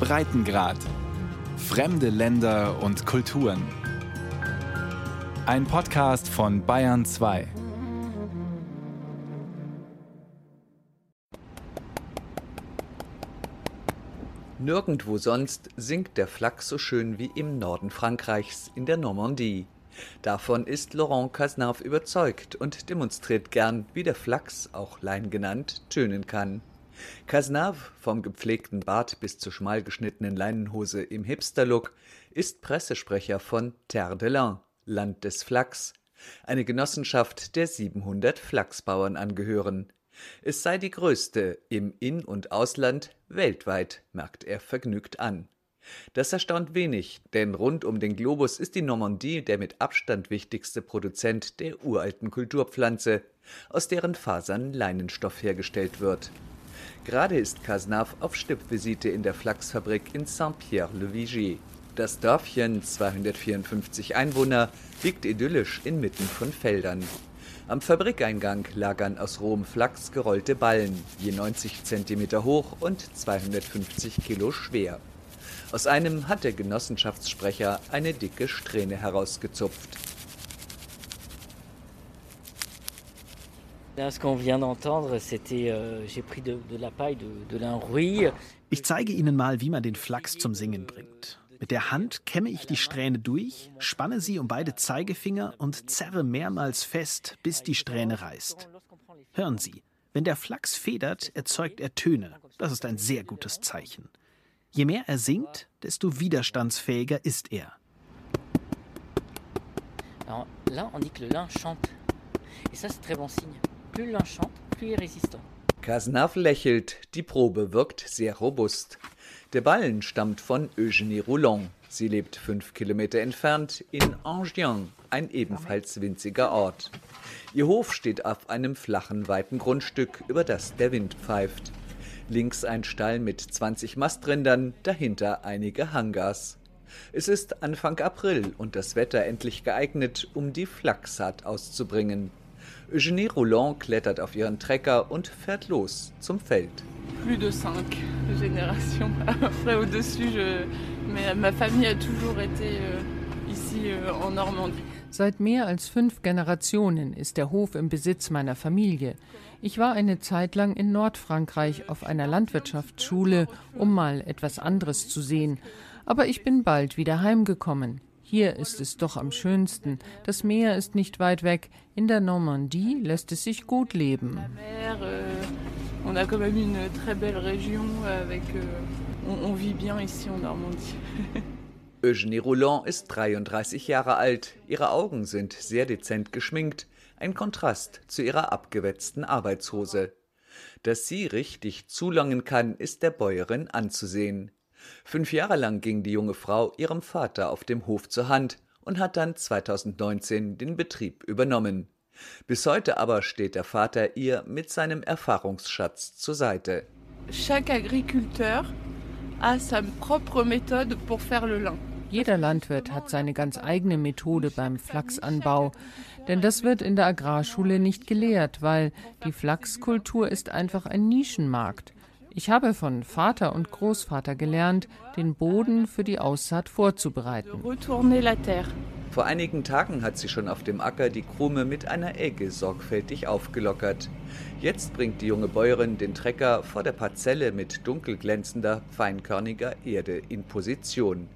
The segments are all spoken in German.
Breitengrad. Fremde Länder und Kulturen. Ein Podcast von Bayern 2. Nirgendwo sonst singt der Flachs so schön wie im Norden Frankreichs, in der Normandie. Davon ist Laurent Cazenave überzeugt und demonstriert gern, wie der Flachs, auch Lein genannt, tönen kann. Cazenave, vom gepflegten Bart bis zur schmal geschnittenen Leinenhose im Hipster-Look, ist Pressesprecher von Terre de Lin, Land des Flachs, eine Genossenschaft, der 700 Flachsbauern angehören. Es sei die größte im In- und Ausland weltweit, merkt er vergnügt an. Das erstaunt wenig, denn rund um den Globus ist die Normandie der mit Abstand wichtigste Produzent der uralten Kulturpflanze, aus deren Fasern Leinenstoff hergestellt wird. Gerade ist Cazenave auf Stippvisite in der Flachsfabrik in Saint-Pierre-le-Vigier. Das Dörfchen, 254 Einwohner, liegt idyllisch inmitten von Feldern. Am Fabrikeingang lagern aus rohem Flachs gerollte Ballen, je 90 cm hoch und 250 Kilo schwer. Aus einem hat der Genossenschaftssprecher eine dicke Strähne herausgezupft. Ich zeige Ihnen mal, wie man den Flachs zum Singen bringt. Mit der Hand kämme ich die Strähne durch, spanne sie um beide Zeigefinger und zerre mehrmals fest, bis die Strähne reißt. Hören Sie, wenn der Flachs federt, erzeugt er Töne. Das ist ein sehr gutes Zeichen. Je mehr er singt, desto widerstandsfähiger ist er. Alors là, on dit que le lin chante. Et ça, c'est très bon signe. Plus le lin chante, plus résistant. Cazenave lächelt, die Probe wirkt sehr robust. Der Ballen stammt von Eugénie Roulon. Sie lebt fünf Kilometer entfernt in Angien, ein ebenfalls winziger Ort. Ihr Hof steht auf einem flachen, weiten Grundstück, über das der Wind pfeift. Links ein Stall mit 20 Mastrindern, dahinter einige Hangars. Es ist Anfang April und das Wetter endlich geeignet, um die Flachssaat auszubringen. Eugénie Roland klettert auf ihren Trecker und fährt los zum Feld. Plus de cinq générations. Après, au-dessus, je... Ma famille a toujours été euh, ici euh, en Normandie. Seit mehr als fünf Generationen ist der Hof im Besitz meiner Familie. Ich war eine Zeit lang in Nordfrankreich auf einer Landwirtschaftsschule, um mal etwas anderes zu sehen. Aber ich bin bald wieder heimgekommen. Hier ist es doch am schönsten. Das Meer ist nicht weit weg. In der Normandie lässt es sich gut leben. On a quand même une très belle région avec on, on vit bien ici en Normandie. Eugenie Roland ist 33 Jahre alt. Ihre Augen sind sehr dezent geschminkt ein Kontrast zu ihrer abgewetzten Arbeitshose. Dass sie richtig zulangen kann, ist der Bäuerin anzusehen. Fünf Jahre lang ging die junge Frau ihrem Vater auf dem Hof zur Hand und hat dann 2019 den Betrieb übernommen. Bis heute aber steht der Vater ihr mit seinem Erfahrungsschatz zur Seite. Chaque agriculteur a sa propre méthode pour faire le lin. Jeder Landwirt hat seine ganz eigene Methode beim Flachsanbau, denn das wird in der Agrarschule nicht gelehrt, weil die Flachskultur ist einfach ein Nischenmarkt. Ich habe von Vater und Großvater gelernt, den Boden für die Aussaat vorzubereiten. Vor einigen Tagen hat sie schon auf dem Acker die Krume mit einer Egge sorgfältig aufgelockert. Jetzt bringt die junge Bäuerin den Trecker vor der Parzelle mit dunkelglänzender, feinkörniger Erde in Position.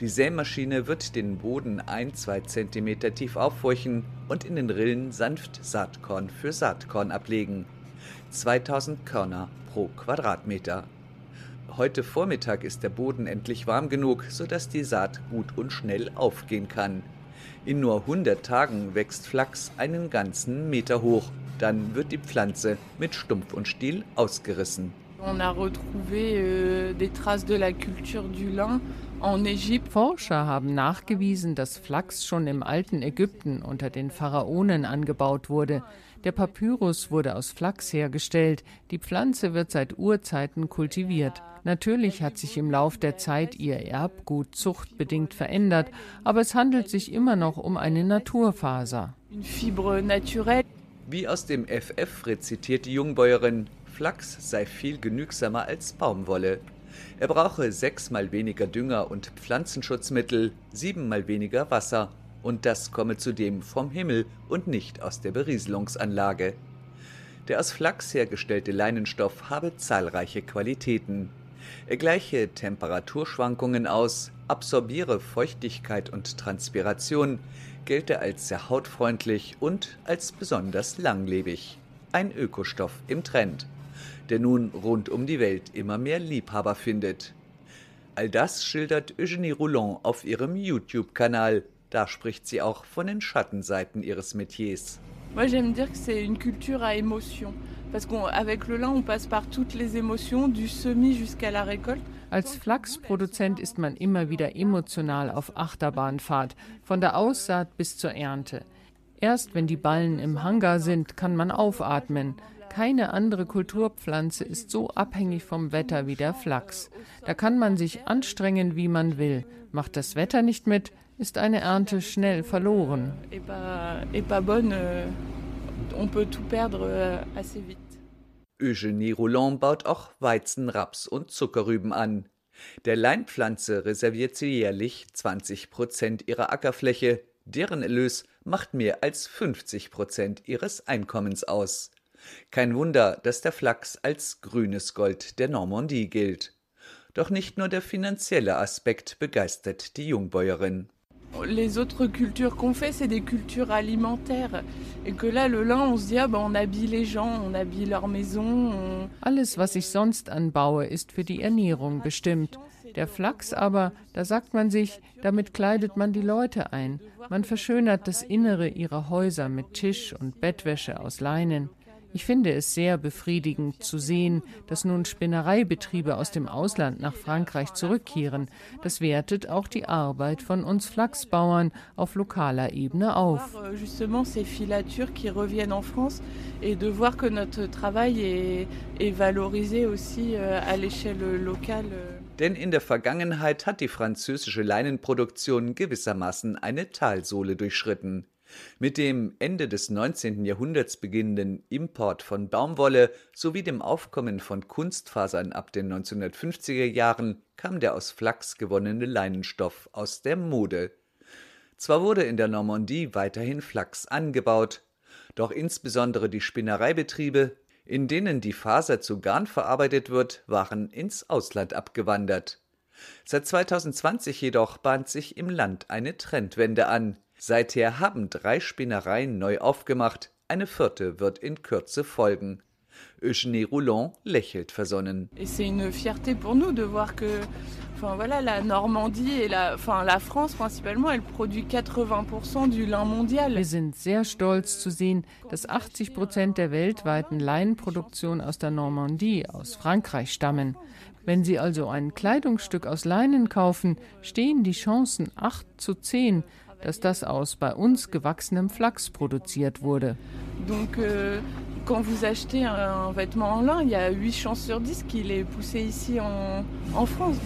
Die Sämaschine wird den Boden ein, zwei Zentimeter tief auffurchen und in den Rillen sanft Saatkorn für Saatkorn ablegen. 2000 Körner pro Quadratmeter. Heute Vormittag ist der Boden endlich warm genug, sodass die Saat gut und schnell aufgehen kann. In nur 100 Tagen wächst Flachs einen ganzen Meter hoch. Dann wird die Pflanze mit Stumpf und Stiel ausgerissen. On a retrouvé euh, des traces de la culture du lin Forscher haben nachgewiesen, dass Flachs schon im alten Ägypten unter den Pharaonen angebaut wurde. Der Papyrus wurde aus Flachs hergestellt. Die Pflanze wird seit Urzeiten kultiviert. Natürlich hat sich im Lauf der Zeit ihr Erbgut zuchtbedingt verändert, aber es handelt sich immer noch um eine Naturfaser. Wie aus dem FF rezitiert die Jungbäuerin, Flachs sei viel genügsamer als Baumwolle. Er brauche sechsmal weniger Dünger und Pflanzenschutzmittel, siebenmal weniger Wasser, und das komme zudem vom Himmel und nicht aus der Berieselungsanlage. Der aus Flachs hergestellte Leinenstoff habe zahlreiche Qualitäten. Er gleiche Temperaturschwankungen aus, absorbiere Feuchtigkeit und Transpiration, gelte als sehr hautfreundlich und als besonders langlebig. Ein Ökostoff im Trend, der nun rund um die Welt immer mehr Liebhaber findet. All das schildert Eugénie Roulon auf ihrem YouTube-Kanal. Da spricht sie auch von den Schattenseiten ihres Metiers. Moi, j'aime dire que c'est une culture à émotion. Parce qu'avec le lin, on passe par toutes les émotions, du semis jusqu'à la récolte. Als Flachsproduzent ist man immer wieder emotional auf Achterbahnfahrt, von der Aussaat bis zur Ernte. Erst wenn die Ballen im Hangar sind, kann man aufatmen. Keine andere Kulturpflanze ist so abhängig vom Wetter wie der Flachs. Da kann man sich anstrengen, wie man will. Macht das Wetter nicht mit, ist eine Ernte schnell verloren. Euh, on peut tout perdre euh, assez vite. Eugénie Roulon baut auch Weizen, Raps und Zuckerrüben an. Der Leinpflanze reserviert sie jährlich 20 Prozent ihrer Ackerfläche, deren Erlös macht mehr als 50 Prozent ihres Einkommens aus. Kein Wunder, dass der Flachs als grünes Gold der Normandie gilt. Doch nicht nur der finanzielle Aspekt begeistert die Jungbäuerin. Les autres cultures qu'on fait, c'est des cultures alimentaires. Et que là, le lin, on se dit, ah ben, on habille les gens, on habille leur maison. On... Alles, was ich sonst anbaue, ist für die Ernährung bestimmt. Der Flachs aber, da sagt man sich, damit kleidet man die Leute ein. Man verschönert das Innere ihrer Häuser mit Tisch und Bettwäsche aus Leinen. Ich finde es sehr befriedigend zu sehen, dass nun Spinnereibetriebe aus dem Ausland nach Frankreich zurückkehren. Das wertet auch die Arbeit von uns Flachsbauern auf lokaler Ebene auf. Euh, justement, ces filatures qui reviennent en France et de voir que notre travail est, est valorisé aussi euh, à l'échelle locale. Denn in der Vergangenheit hat die französische Leinenproduktion gewissermaßen eine Talsohle durchschritten. Mit dem Ende des 19. Jahrhunderts beginnenden Import von Baumwolle sowie dem Aufkommen von Kunstfasern ab den 1950er Jahren kam der aus Flachs gewonnene Leinenstoff aus der Mode. Zwar wurde in der Normandie weiterhin Flachs angebaut, doch insbesondere die Spinnereibetriebe, in denen die Faser zu Garn verarbeitet wird, waren ins Ausland abgewandert. Seit 2020 jedoch bahnt sich im Land eine Trendwende an. Seither haben drei Spinnereien neu aufgemacht, eine vierte wird in Kürze folgen. Eugénie Roulon lächelt versonnen. Et c'est une fierté pour nous de voir que enfin voilà la Normandie et la enfin la France principalement elle produit 80% du lin mondial. Wir sind sehr stolz zu sehen, dass 80 Prozent der weltweiten Leinenproduktion aus der Normandie, aus Frankreich stammen. Wenn Sie also ein Kleidungsstück aus Leinen kaufen, stehen die Chancen 8 zu 10, dass das aus bei uns gewachsenem Flachs produziert wurde. Donc euh, quand vous achetez un, vêtement en lin, il y a 8 chances sur 10 qu'il est poussé ici en, en France.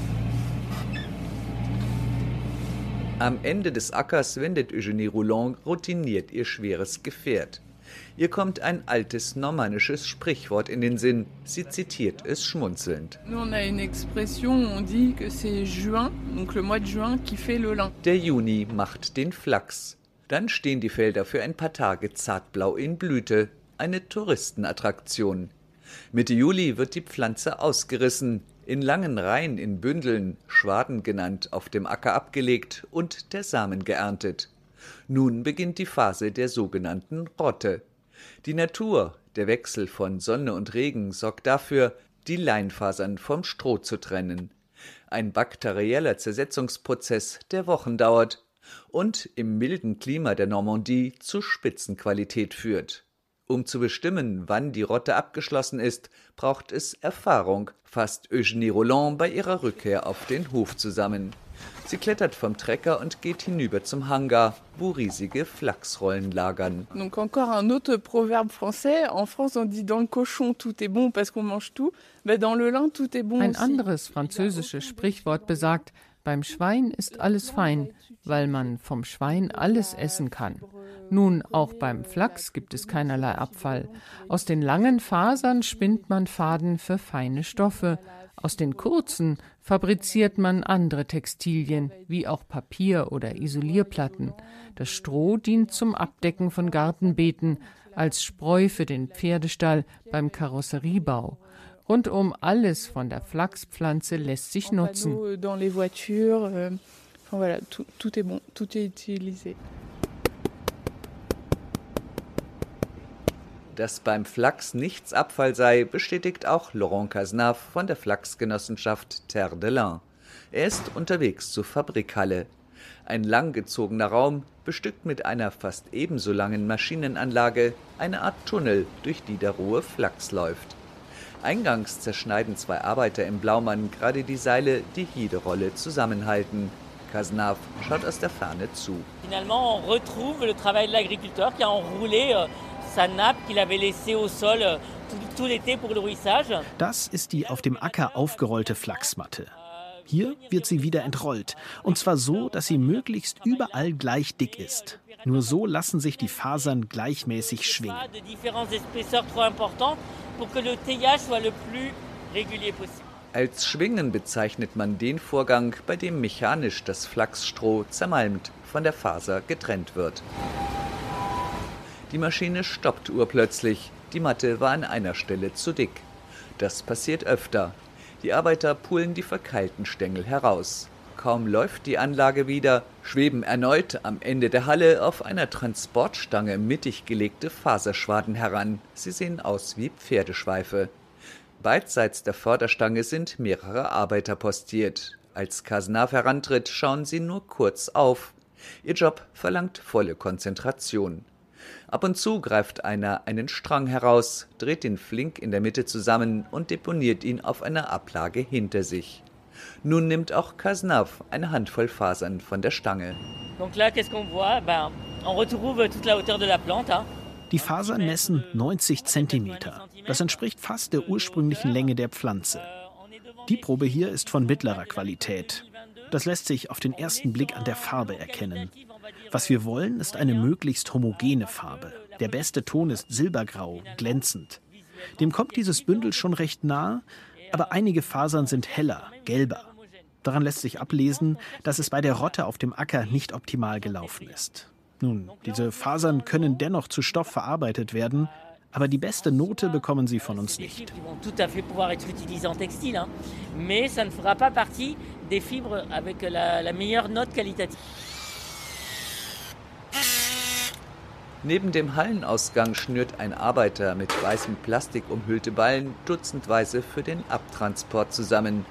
Am Ende des Ackers wendet Eugénie Roulon routiniert ihr schweres Gefährt. Ihr kommt ein altes normannisches Sprichwort in den Sinn. Sie zitiert es schmunzelnd. Der Juni macht den Flachs. Dann stehen die Felder für ein paar Tage zartblau in Blüte, eine Touristenattraktion. Mitte Juli wird die Pflanze ausgerissen, in langen Reihen in Bündeln, Schwaden genannt, auf dem Acker abgelegt und der Samen geerntet. Nun beginnt die Phase der sogenannten Rotte. Die Natur, der Wechsel von Sonne und Regen sorgt dafür, die Leinfasern vom Stroh zu trennen. Ein bakterieller Zersetzungsprozess, der Wochen dauert und im milden Klima der Normandie zu Spitzenqualität führt. Um zu bestimmen, wann die Rotte abgeschlossen ist, braucht es Erfahrung, fasst Eugénie Roland bei ihrer Rückkehr auf den Hof zusammen. Sie klettert vom Trecker und geht hinüber zum Hangar, wo riesige Flachsrollen lagern. Donc encore un autre proverbe français. En France, on dit dans le cochon tout est bon parce qu'on mange tout. Mais dans le lin tout est bon Ein anderes französisches Sprichwort besagt, beim Schwein ist alles fein, weil man vom Schwein alles essen kann. Nun, auch beim Flachs gibt es keinerlei Abfall. Aus den langen Fasern spinnt man Faden für feine Stoffe. Aus den kurzen fabriziert man andere Textilien, wie auch Papier oder Isolierplatten. Das Stroh dient zum Abdecken von Gartenbeeten, als Spreu für den Pferdestall beim Karosseriebau. Rundum alles von der Flachspflanze lässt sich nutzen. Dass beim Flachs nichts Abfall sei, bestätigt auch Laurent Cazenave von der Flachsgenossenschaft Terre de Lin. Er ist unterwegs zur Fabrikhalle. Ein langgezogener Raum, bestückt mit einer fast ebenso langen Maschinenanlage, eine Art Tunnel, durch die der rohe Flachs läuft. Eingangs zerschneiden zwei Arbeiter im Blaumann gerade die Seile, die jede Rolle zusammenhalten. Cazenave schaut aus der Ferne zu. Finalement, on retrouve le travail de l'agriculteur qui a enroulé euh, sa nappe qu'il avait laissée au sol euh, tout l'été pour le ruissage. Das ist die auf dem Acker aufgerollte Flachsmatte. Hier wird sie wieder entrollt. Und zwar so, dass sie möglichst überall gleich dick ist. Nur so lassen sich die Fasern gleichmäßig schwingen. Als Schwingen bezeichnet man den Vorgang, bei dem mechanisch das Flachsstroh zermalmt von der Faser getrennt wird. Die Maschine stoppt urplötzlich. Die Matte war an einer Stelle zu dick. Das passiert öfter. Die Arbeiter pulen die verkeilten Stängel heraus. Kaum läuft die Anlage wieder, schweben erneut am Ende der Halle auf einer Transportstange mittig gelegte Faserschwaden heran. Sie sehen aus wie Pferdeschweife. Beidseits der Förderstange sind mehrere Arbeiter postiert. Als Kasnav herantritt, schauen sie nur kurz auf. Ihr Job verlangt volle Konzentration. Ab und zu greift einer einen Strang heraus, dreht ihn flink in der Mitte zusammen und deponiert ihn auf einer Ablage hinter sich. Nun nimmt auch Kasnav eine Handvoll Fasern von der Stange. Die Fasern messen 90 cm. Das entspricht fast der ursprünglichen Länge der Pflanze. Die Probe hier ist von mittlerer Qualität. Das lässt sich auf den ersten Blick an der Farbe erkennen. Was wir wollen, ist eine möglichst homogene Farbe. Der beste Ton ist silbergrau, glänzend. Dem kommt dieses Bündel schon recht nah, aber einige Fasern sind heller, gelber. Daran lässt sich ablesen, dass es bei der Rotte auf dem Acker nicht optimal gelaufen ist. Nun, diese Fasern können dennoch zu Stoff verarbeitet werden, aber die beste Note bekommen sie von uns nicht. Mais ça ne fera pas partie des fibres avec la, la note qualitative. Neben dem Hallenausgang schnürt ein Arbeiter mit weißem Plastik umhüllte Ballen dutzendweise für den Abtransport zusammen.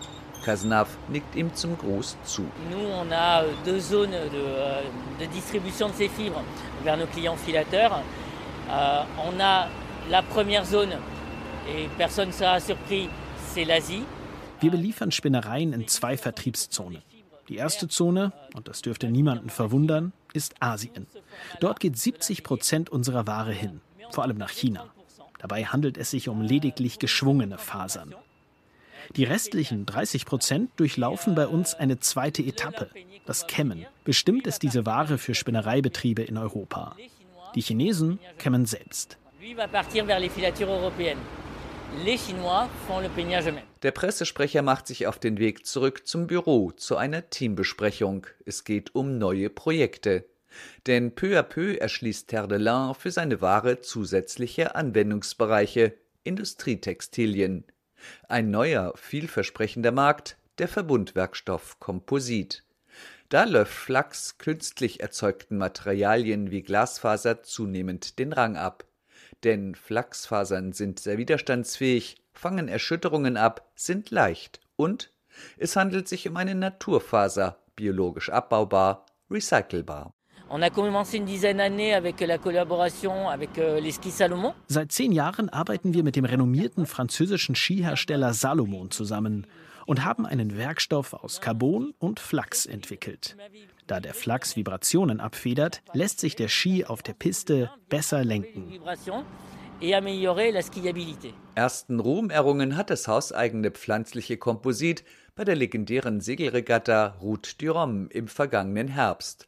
Cazenave nickt ihm zum Gruß zu. Nous, on a deux zones de, de distribution de ces fibres vers nos clients filateurs. Euh, on a la première zone, et personne sera surpris, c'est l'Asie. Wir beliefern Spinnereien in zwei Vertriebszonen. Die erste Zone, und das dürfte niemanden verwundern, ist Asien. Dort geht 70 Prozent unserer Ware hin, vor allem nach China. Dabei handelt es sich um lediglich geschwungene Fasern. Die restlichen 30 Prozent durchlaufen bei uns eine zweite Etappe, das Kämmen. Bestimmt ist diese Ware für Spinnereibetriebe in Europa. Die Chinesen kämmen selbst. Der Pressesprecher macht sich auf den Weg zurück zum Büro zu einer Teambesprechung. Es geht um neue Projekte. Denn peu à peu erschließt Terre de Lin für seine Ware zusätzliche Anwendungsbereiche, Industrietextilien. Ein neuer, vielversprechender Markt, der Verbundwerkstoff Komposit. Da läuft Flachs künstlich erzeugten Materialien wie Glasfaser zunehmend den Rang ab. Denn Flachsfasern sind sehr widerstandsfähig, fangen Erschütterungen ab, sind leicht und es handelt sich um eine Naturfaser, biologisch abbaubar, recycelbar. Euh, Seit zehn Jahren arbeiten wir mit dem renommierten französischen Skihersteller Salomon zusammen und haben einen Werkstoff aus Carbon und Flachs entwickelt. Da der Flachs Vibrationen abfedert, lässt sich der Ski auf der Piste besser lenken. Ersten Ruhm errungen hat das hauseigene pflanzliche Komposit bei der legendären Segelregatta Route du Rhum im vergangenen Herbst.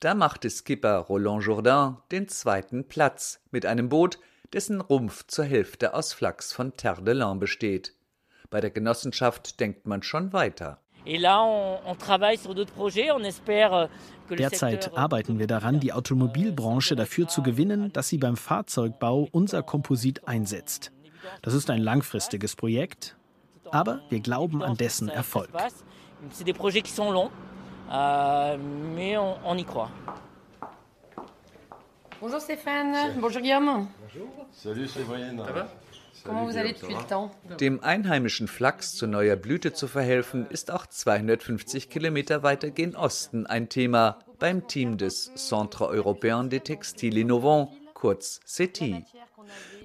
Da machte Skipper Roland Jourdain den zweiten Platz mit einem Boot, dessen Rumpf zur Hälfte aus Flachs von Terre de Lin besteht. Bei der Genossenschaft denkt man schon weiter. Euh, Derzeit arbeiten wir daran, die Automobilbranche dafür zu gewinnen, dass sie beim Fahrzeugbau unser Komposit einsetzt. Das ist ein langfristiges Projekt, aber wir glauben an dessen Erfolg. Euh. Bonjour Stéphane. Bonjour Guillaume. Bonjour. Salut Séverine. Dem einheimischen Flachs zu neuer Blüte zu verhelfen, ist auch 250 Kilometer weiter gen Osten ein Thema beim Team des Centre Européen des Textiles Innovants, kurz CETI.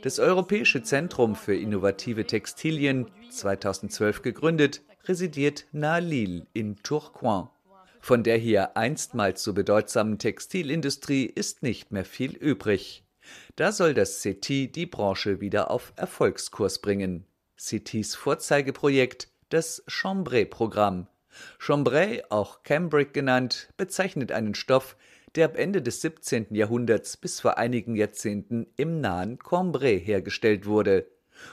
Das Europäische Zentrum für innovative Textilien, 2012 gegründet, residiert nahe Lille in Tourcoing. Von der hier einstmals so bedeutsamen Textilindustrie ist nicht mehr viel übrig. Da soll das CETI die Branche wieder auf Erfolgskurs bringen. CETIs Vorzeigeprojekt, das Chambray-Programm. Chambray, auch Cambric genannt, bezeichnet einen Stoff, der ab Ende des 17. Jahrhunderts bis vor einigen Jahrzehnten im nahen Cambrai hergestellt wurde.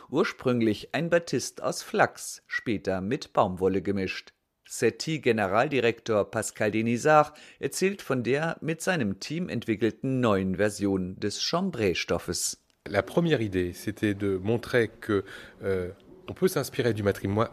Ursprünglich ein Batist aus Flachs, später mit Baumwolle gemischt. SETI-Generaldirektor Pascal Denisard erzählt von der mit seinem Team entwickelten neuen Version des Chambray-Stoffes. La première idée, c'était de montrer que euh, on peut s'inspirer du,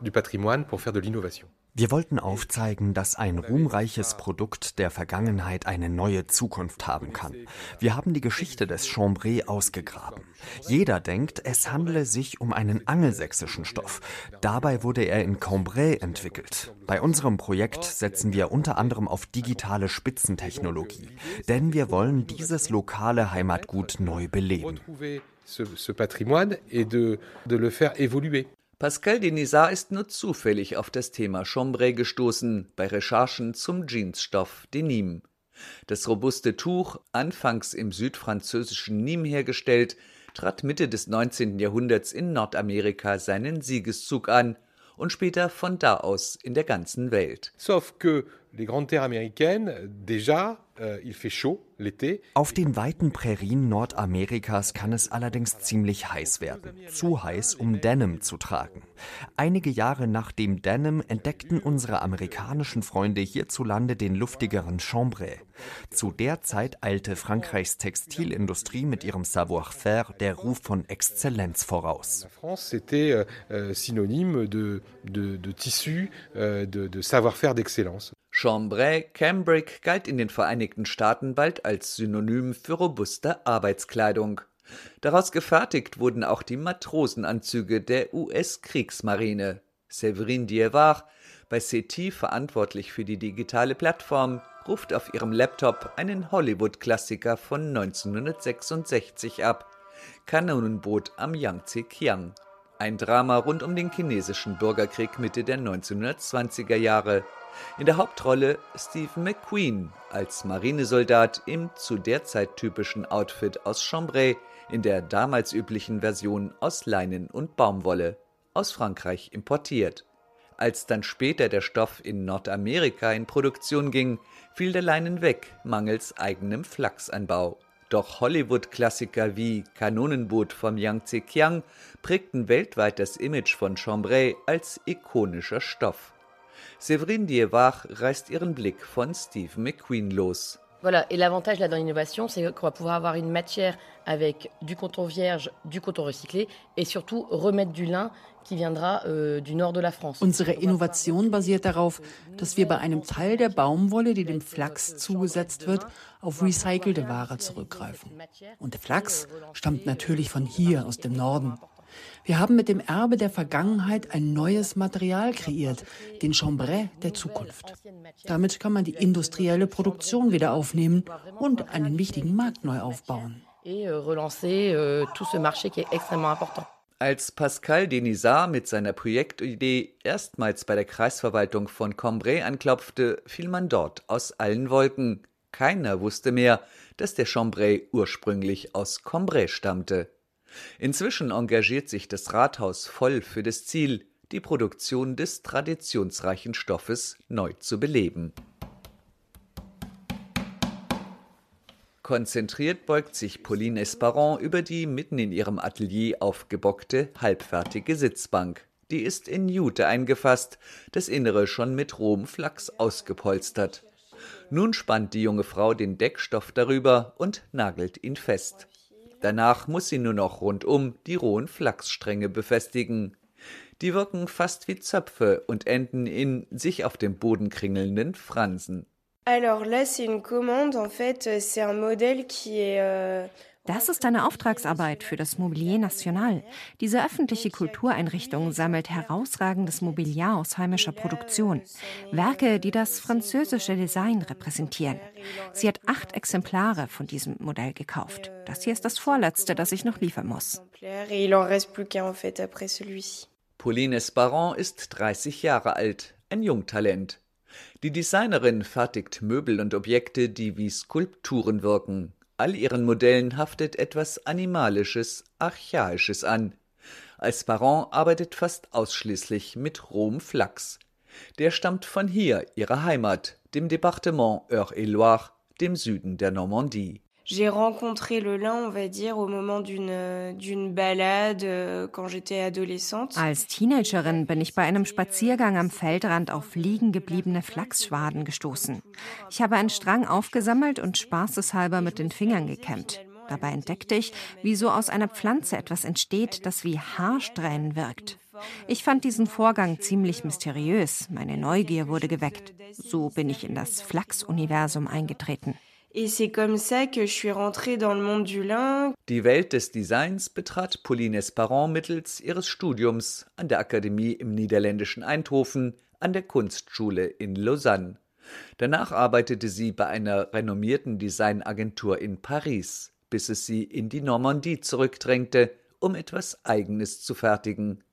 du patrimoine pour faire de l'innovation. Wir wollten aufzeigen, dass ein ruhmreiches Produkt der Vergangenheit eine neue Zukunft haben kann. Wir haben die Geschichte des Chambray ausgegraben. Jeder denkt, es handele sich um einen angelsächsischen Stoff. Dabei wurde er in Cambrai entwickelt. Bei unserem Projekt setzen wir unter anderem auf digitale Spitzentechnologie, denn wir wollen dieses lokale Heimatgut neu beleben. Ce, patrimoine et de, de le faire évoluer. Pascal Denisard ist nur zufällig auf das Thema Chambray gestoßen bei Recherchen zum Jeansstoff Denim. Das robuste Tuch, anfangs im südfranzösischen Nîmes hergestellt, trat Mitte des 19. Jahrhunderts in Nordamerika seinen Siegeszug an und später von da aus in der ganzen Welt. Sauf que les grandes terres américaines, déjà, euh, il fait chaud l'été. Auf den weiten Prärien Nordamerikas kann es allerdings ziemlich heiß werden. Zu heiß, um Denim zu tragen. Einige Jahre nach dem Denim entdeckten unsere amerikanischen Freunde hierzulande den luftigeren Chambray. Zu der Zeit eilte Frankreichs Textilindustrie mit ihrem Savoir-faire der Ruf von Exzellenz voraus. France, c'était euh, euh, synonyme de, de, de tissu, de, de savoir-faire d'excellence. Chambray Cambric galt in den Vereinigten Staaten bald als Synonym für robuste Arbeitskleidung. Daraus gefertigt wurden auch die Matrosenanzüge der US-Kriegsmarine. Séverine Diewar, bei CT verantwortlich für die digitale Plattform, ruft auf ihrem Laptop einen Hollywood-Klassiker von 1966 ab. Kanonenboot am Yangtze-Kiang. Ein Drama rund um den chinesischen Bürgerkrieg Mitte der 1920er Jahre. In der Hauptrolle Steve McQueen als Marinesoldat im zu der Zeit typischen Outfit aus Chambray in der damals üblichen Version aus Leinen und Baumwolle, aus Frankreich importiert. Als dann später der Stoff in Nordamerika in Produktion ging, fiel der Leinen weg, mangels eigenem Flachsanbau. Doch Hollywood-Klassiker wie Kanonenboot vom Yangtze Kiang prägten weltweit das Image von Chambray als ikonischer Stoff. Séverine Diewach reißt ihren Blick von Steve McQueen los. Voilà, et l'avantage là dans l'innovation, c'est qu'on va pouvoir avoir une matière avec du coton vierge, du coton recyclé et surtout remettre du lin qui viendra euh, du nord de la France. Unsere Innovation basiert darauf, dass wir bei einem Teil der Baumwolle, die dem Flachs zugesetzt wird, auf recycelte Ware zurückgreifen. Und der Flachs stammt natürlich von hier aus dem Norden. Wir haben mit dem Erbe der Vergangenheit ein neues Material kreiert, den Chambray der Zukunft. Damit kann man die industrielle Produktion wieder aufnehmen und einen wichtigen Markt neu aufbauen. Euh, euh, Als Pascal Denisard mit seiner Projektidee erstmals bei der Kreisverwaltung von Cambrai anklopfte, fiel man dort aus allen Wolken. Keiner wusste mehr, dass der Chambray ursprünglich aus Cambrai stammte. Inzwischen engagiert sich das Rathaus voll für das Ziel, die Produktion des traditionsreichen Stoffes neu zu beleben. Konzentriert beugt sich Pauline Esparon über die mitten in ihrem Atelier aufgebockte, halbfertige Sitzbank. Die ist in Jute eingefasst, das Innere schon mit rohem Flachs ausgepolstert. Nun spannt die junge Frau den Deckstoff darüber und nagelt ihn fest. Danach muss sie nur noch rundum die rohen Flachsstränge befestigen. Die wirken fast wie Zöpfe und enden in sich auf dem Boden kringelnden Fransen. Alors là, c'est une commande. En fait, c'est un modèle qui est euh, das ist eine Auftragsarbeit für das Mobilier National. Diese öffentliche Kultureinrichtung sammelt herausragendes Mobiliar aus heimischer Produktion. Werke, die das französische Design repräsentieren. Sie hat acht Exemplare von diesem Modell gekauft. Das hier ist das vorletzte, das ich noch liefern muss. Pauline Esparon ist 30 Jahre alt, ein Jungtalent. Die Designerin fertigt Möbel und Objekte, die wie Skulpturen wirken, All ihren Modellen haftet etwas Animalisches, Archaisches an. Als Baron arbeitet fast ausschließlich mit rohem Flachs. Der stammt von hier, ihrer Heimat, dem Departement Eure-et-Loire, dem Süden der Normandie. J'ai rencontré le lin, on va dire, au moment d'une d'une balade euh, quand j'étais adolescente. Als Teenagerin bin ich bei einem Spaziergang am Feldrand auf liegen gebliebene Flachsschwaden gestoßen. Ich habe einen Strang aufgesammelt und spaßeshalber mit den Fingern gekämmt. Dabei entdeckte ich, wie so aus einer Pflanze etwas entsteht, das wie Haarsträhnen wirkt. Ich fand diesen Vorgang ziemlich mysteriös. Meine Neugier wurde geweckt. So bin ich in das Flachsuniversum eingetreten. Et c'est comme ça que je suis rentrée dans le monde du lin. Die Welt des Designs betrat Pauline Esparon mittels ihres Studiums an der Akademie im niederländischen Eindhoven, an der Kunstschule in Lausanne. Danach arbeitete sie bei einer renommierten Designagentur in Paris, bis es sie in die Normandie zurückdrängte, um etwas Eigenes zu fertigen.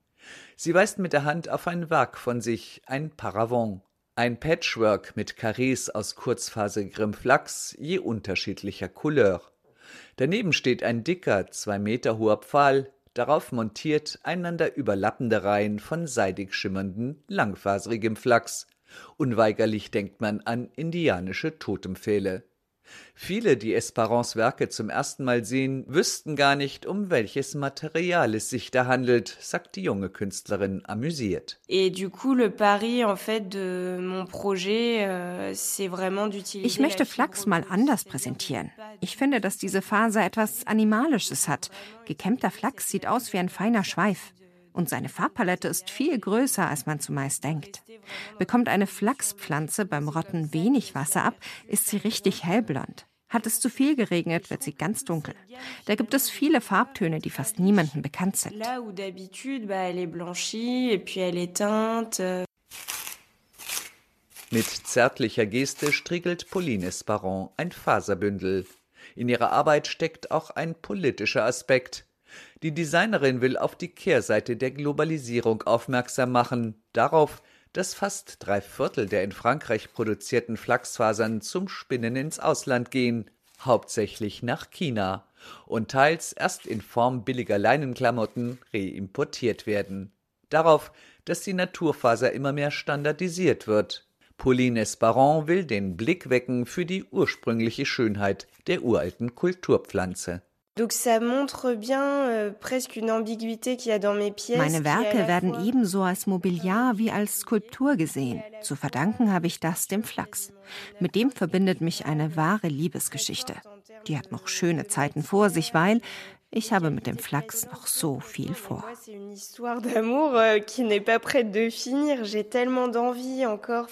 Sie weist mit der Hand auf ein Werk von sich, ein Paravent. Ein Patchwork mit Karrees aus kurzfaserigem Flachs je unterschiedlicher Couleur. Daneben steht ein dicker, zwei Meter hoher Pfahl, darauf montiert einander überlappende Reihen von seidig schimmernden, langfaserigem Flachs. Unweigerlich denkt man an indianische Totempfähle. Viele, die Esperance Werke zum ersten Mal sehen, wüssten gar nicht, um welches Material es sich da handelt, sagt die junge Künstlerin amüsiert. Euh, ich möchte Flachs mal anders präsentieren. Ich finde, dass diese Faser etwas Animalisches hat. Gekämmter Flachs sieht aus wie ein feiner Schweif und seine Farbpalette ist viel größer, als man zumeist denkt. Bekommt eine Flachspflanze beim Rotten wenig Wasser ab, ist sie richtig hellblond. Hat es zu viel geregnet, wird sie ganz dunkel. Da gibt es viele Farbtöne, die fast niemandem bekannt sind. Euh. Mit zärtlicher Geste striegelt Pauline Esparon ein Faserbündel. In ihrer Arbeit steckt auch ein politischer Aspekt. Die Designerin will auf die Kehrseite der Globalisierung aufmerksam machen, darauf, dass fast drei Viertel der in Frankreich produzierten Flachsfasern zum Spinnen ins Ausland gehen, hauptsächlich nach China, und teils erst in Form billiger Leinenklamotten reimportiert werden. Darauf, dass die Naturfaser immer mehr standardisiert wird. Pauline Esparon will den Blick wecken für die ursprüngliche Schönheit der uralten Kulturpflanze. Euh, Meine Werke werden ebenso als Mobiliar wie als Skulptur gesehen. Zu verdanken habe ich das dem Flachs. Mit dem verbindet mich eine wahre Liebesgeschichte. Die hat noch schöne Zeiten vor sich, weil ich habe mit dem Flachs noch so viel vor. d'amour euh, qui n'est pas prête de finir. J'ai tellement d'envie encore.